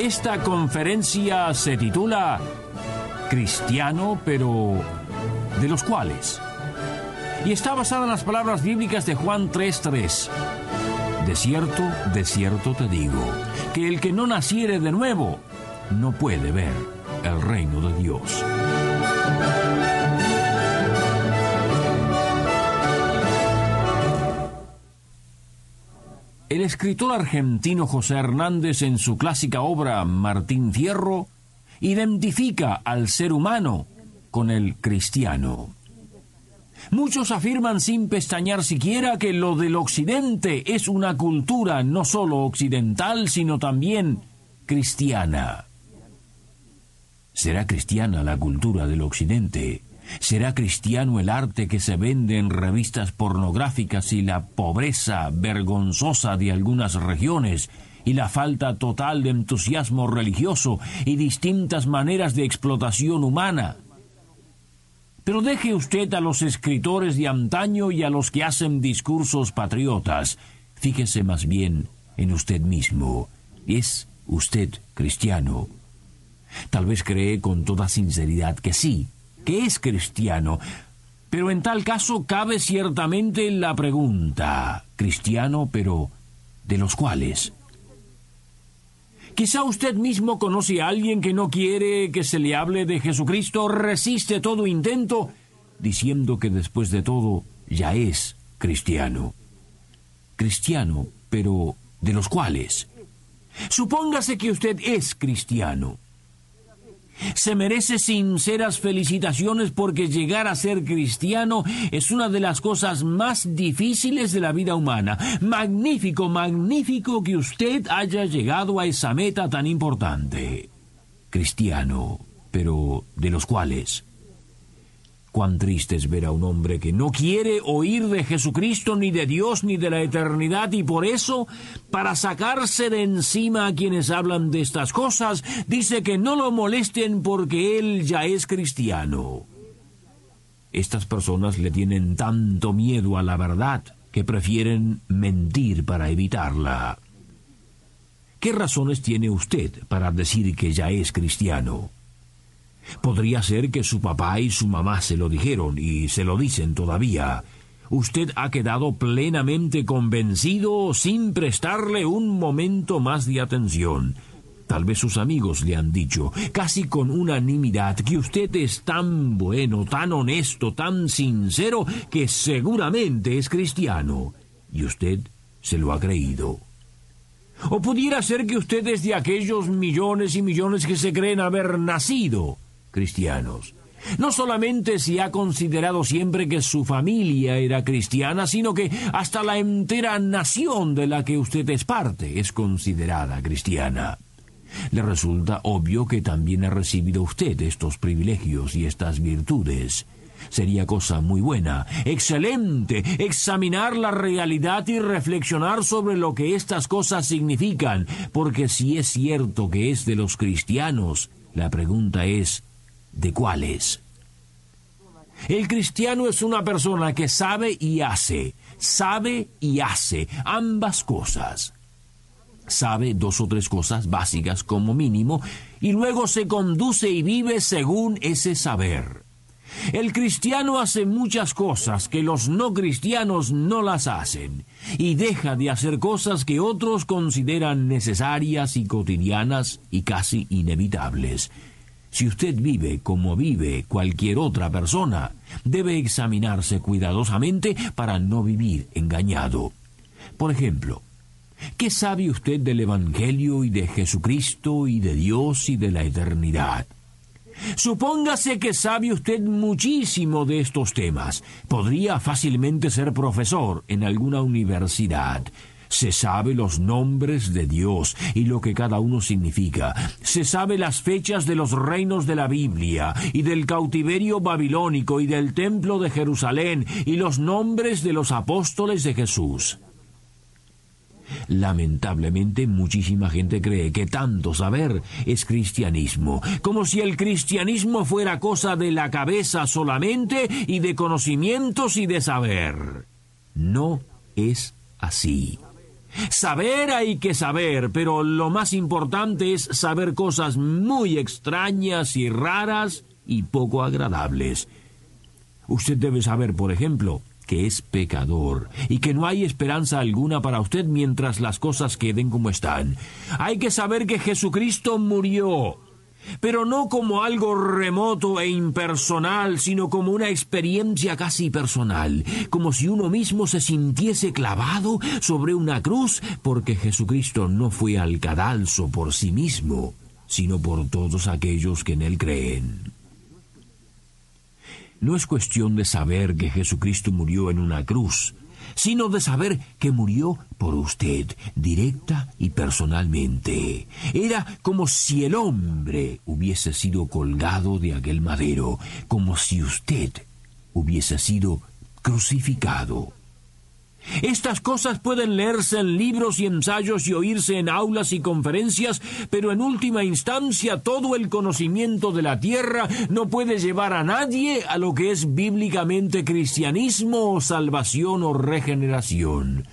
Esta conferencia se titula Cristiano, pero ¿de los cuales? Y está basada en las palabras bíblicas de Juan 3:3. De cierto, de cierto te digo, que el que no naciere de nuevo no puede ver el reino de Dios. Escritor argentino José Hernández en su clásica obra Martín Fierro identifica al ser humano con el cristiano. Muchos afirman sin pestañear siquiera que lo del occidente es una cultura no solo occidental, sino también cristiana. ¿Será cristiana la cultura del occidente? ¿Será cristiano el arte que se vende en revistas pornográficas y la pobreza vergonzosa de algunas regiones y la falta total de entusiasmo religioso y distintas maneras de explotación humana? Pero deje usted a los escritores de antaño y a los que hacen discursos patriotas. Fíjese más bien en usted mismo. ¿Es usted cristiano? Tal vez cree con toda sinceridad que sí, que es cristiano. Pero en tal caso cabe ciertamente la pregunta, cristiano, pero ¿de los cuales? Quizá usted mismo conoce a alguien que no quiere que se le hable de Jesucristo, resiste todo intento, diciendo que después de todo ya es cristiano. Cristiano, pero ¿de los cuales? Supóngase que usted es cristiano se merece sinceras felicitaciones porque llegar a ser cristiano es una de las cosas más difíciles de la vida humana. Magnífico, magnífico que usted haya llegado a esa meta tan importante. Cristiano, pero de los cuales Cuán triste es ver a un hombre que no quiere oír de Jesucristo, ni de Dios, ni de la eternidad, y por eso, para sacarse de encima a quienes hablan de estas cosas, dice que no lo molesten porque él ya es cristiano. Estas personas le tienen tanto miedo a la verdad que prefieren mentir para evitarla. ¿Qué razones tiene usted para decir que ya es cristiano? Podría ser que su papá y su mamá se lo dijeron y se lo dicen todavía. Usted ha quedado plenamente convencido sin prestarle un momento más de atención. Tal vez sus amigos le han dicho, casi con unanimidad, que usted es tan bueno, tan honesto, tan sincero, que seguramente es cristiano. Y usted se lo ha creído. O pudiera ser que usted es de aquellos millones y millones que se creen haber nacido cristianos. No solamente se ha considerado siempre que su familia era cristiana, sino que hasta la entera nación de la que usted es parte es considerada cristiana. Le resulta obvio que también ha recibido usted estos privilegios y estas virtudes. Sería cosa muy buena, excelente, examinar la realidad y reflexionar sobre lo que estas cosas significan, porque si es cierto que es de los cristianos, la pregunta es, ¿De cuáles? El cristiano es una persona que sabe y hace, sabe y hace ambas cosas. Sabe dos o tres cosas básicas como mínimo y luego se conduce y vive según ese saber. El cristiano hace muchas cosas que los no cristianos no las hacen y deja de hacer cosas que otros consideran necesarias y cotidianas y casi inevitables. Si usted vive como vive cualquier otra persona, debe examinarse cuidadosamente para no vivir engañado. Por ejemplo, ¿qué sabe usted del Evangelio y de Jesucristo y de Dios y de la eternidad? Supóngase que sabe usted muchísimo de estos temas. Podría fácilmente ser profesor en alguna universidad. Se sabe los nombres de Dios y lo que cada uno significa. Se sabe las fechas de los reinos de la Biblia y del cautiverio babilónico y del templo de Jerusalén y los nombres de los apóstoles de Jesús. Lamentablemente muchísima gente cree que tanto saber es cristianismo, como si el cristianismo fuera cosa de la cabeza solamente y de conocimientos y de saber. No es así. Saber hay que saber, pero lo más importante es saber cosas muy extrañas y raras y poco agradables. Usted debe saber, por ejemplo, que es pecador y que no hay esperanza alguna para usted mientras las cosas queden como están. Hay que saber que Jesucristo murió pero no como algo remoto e impersonal, sino como una experiencia casi personal, como si uno mismo se sintiese clavado sobre una cruz, porque Jesucristo no fue al cadalso por sí mismo, sino por todos aquellos que en él creen. No es cuestión de saber que Jesucristo murió en una cruz, sino de saber que murió por usted, directa y personalmente. Era como si el hombre hubiese sido colgado de aquel madero, como si usted hubiese sido crucificado. Estas cosas pueden leerse en libros y ensayos y oírse en aulas y conferencias, pero en última instancia todo el conocimiento de la tierra no puede llevar a nadie a lo que es bíblicamente cristianismo o salvación o regeneración.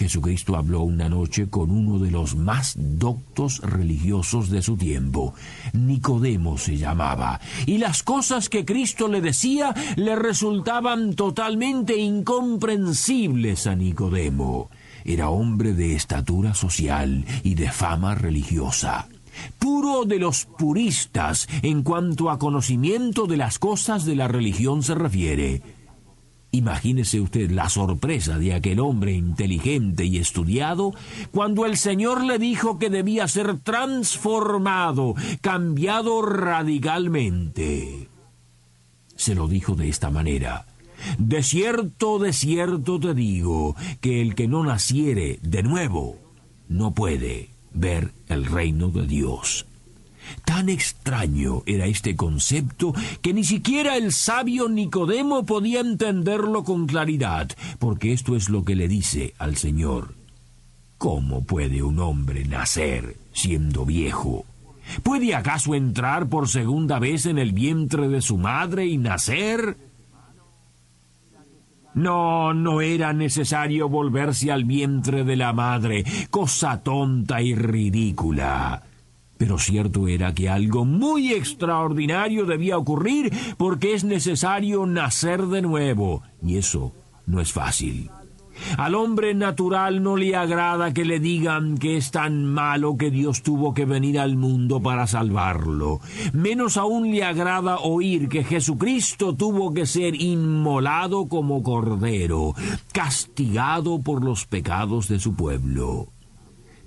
Jesucristo habló una noche con uno de los más doctos religiosos de su tiempo. Nicodemo se llamaba, y las cosas que Cristo le decía le resultaban totalmente incomprensibles a Nicodemo. Era hombre de estatura social y de fama religiosa puro de los puristas en cuanto a conocimiento de las cosas de la religión se refiere. Imagínese usted la sorpresa de aquel hombre inteligente y estudiado cuando el Señor le dijo que debía ser transformado, cambiado radicalmente. Se lo dijo de esta manera. De cierto, de cierto te digo, que el que no naciere de nuevo no puede ver el reino de Dios. Tan extraño era este concepto que ni siquiera el sabio Nicodemo podía entenderlo con claridad, porque esto es lo que le dice al Señor. ¿Cómo puede un hombre nacer siendo viejo? ¿Puede acaso entrar por segunda vez en el vientre de su madre y nacer? No, no era necesario volverse al vientre de la madre, cosa tonta y ridícula. Pero cierto era que algo muy extraordinario debía ocurrir porque es necesario nacer de nuevo, y eso no es fácil. Al hombre natural no le agrada que le digan que es tan malo que Dios tuvo que venir al mundo para salvarlo. Menos aún le agrada oír que Jesucristo tuvo que ser inmolado como cordero, castigado por los pecados de su pueblo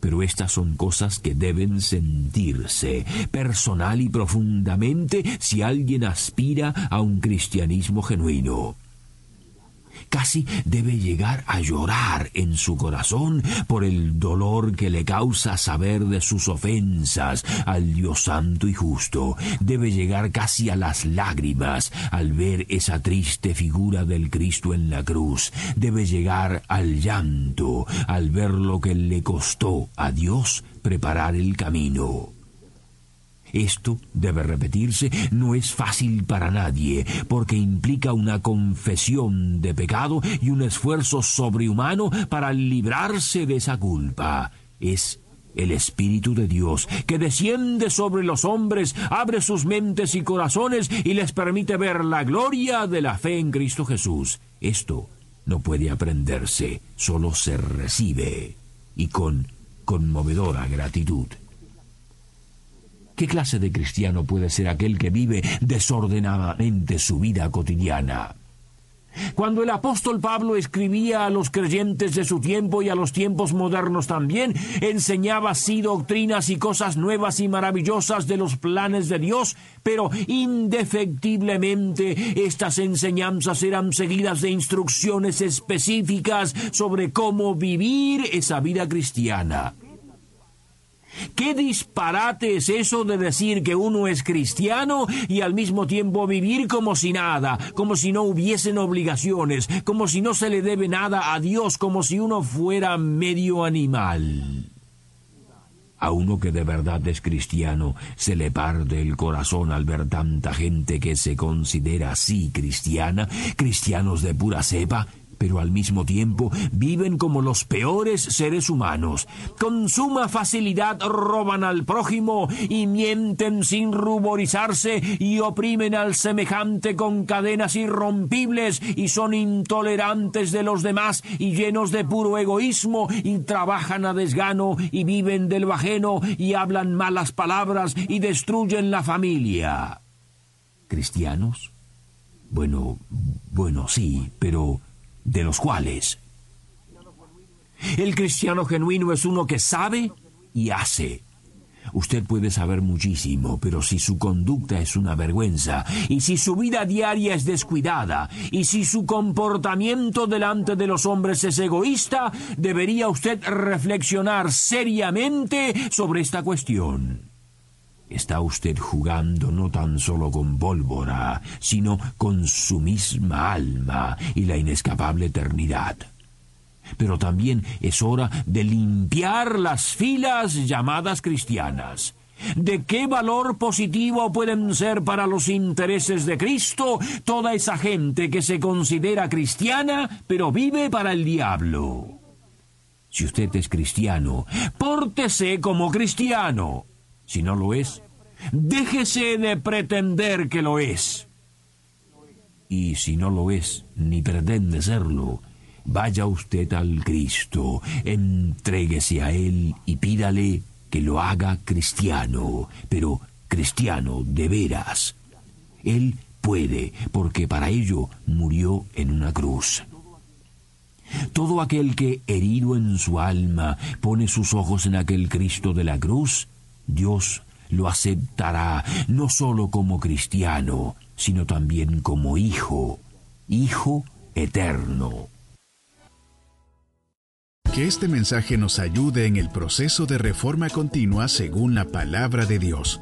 pero estas son cosas que deben sentirse personal y profundamente si alguien aspira a un cristianismo genuino. Casi debe llegar a llorar en su corazón por el dolor que le causa saber de sus ofensas al Dios santo y justo. Debe llegar casi a las lágrimas al ver esa triste figura del Cristo en la cruz. Debe llegar al llanto al ver lo que le costó a Dios preparar el camino. Esto debe repetirse, no es fácil para nadie, porque implica una confesión de pecado y un esfuerzo sobrehumano para librarse de esa culpa. Es el Espíritu de Dios, que desciende sobre los hombres, abre sus mentes y corazones y les permite ver la gloria de la fe en Cristo Jesús. Esto no puede aprenderse, solo se recibe y con conmovedora gratitud. ¿Qué clase de cristiano puede ser aquel que vive desordenadamente su vida cotidiana? Cuando el apóstol Pablo escribía a los creyentes de su tiempo y a los tiempos modernos también, enseñaba así doctrinas y cosas nuevas y maravillosas de los planes de Dios, pero indefectiblemente estas enseñanzas eran seguidas de instrucciones específicas sobre cómo vivir esa vida cristiana. ¿Qué disparate es eso de decir que uno es cristiano y al mismo tiempo vivir como si nada, como si no hubiesen obligaciones, como si no se le debe nada a Dios, como si uno fuera medio animal? A uno que de verdad es cristiano se le parte el corazón al ver tanta gente que se considera así cristiana, cristianos de pura cepa, pero al mismo tiempo viven como los peores seres humanos. Con suma facilidad roban al prójimo y mienten sin ruborizarse y oprimen al semejante con cadenas irrompibles y son intolerantes de los demás y llenos de puro egoísmo y trabajan a desgano y viven del bajeno y hablan malas palabras y destruyen la familia. ¿Cristianos? Bueno, bueno, sí, pero de los cuales el cristiano genuino es uno que sabe y hace. Usted puede saber muchísimo, pero si su conducta es una vergüenza, y si su vida diaria es descuidada, y si su comportamiento delante de los hombres es egoísta, debería usted reflexionar seriamente sobre esta cuestión. Está usted jugando no tan solo con pólvora, sino con su misma alma y la inescapable eternidad. Pero también es hora de limpiar las filas llamadas cristianas. ¿De qué valor positivo pueden ser para los intereses de Cristo toda esa gente que se considera cristiana, pero vive para el diablo? Si usted es cristiano, pórtese como cristiano. Si no lo es, déjese de pretender que lo es. Y si no lo es, ni pretende serlo, vaya usted al Cristo, entréguese a Él y pídale que lo haga cristiano, pero cristiano de veras. Él puede, porque para ello murió en una cruz. Todo aquel que, herido en su alma, pone sus ojos en aquel Cristo de la cruz, Dios lo aceptará no solo como cristiano, sino también como hijo, hijo eterno. Que este mensaje nos ayude en el proceso de reforma continua según la palabra de Dios.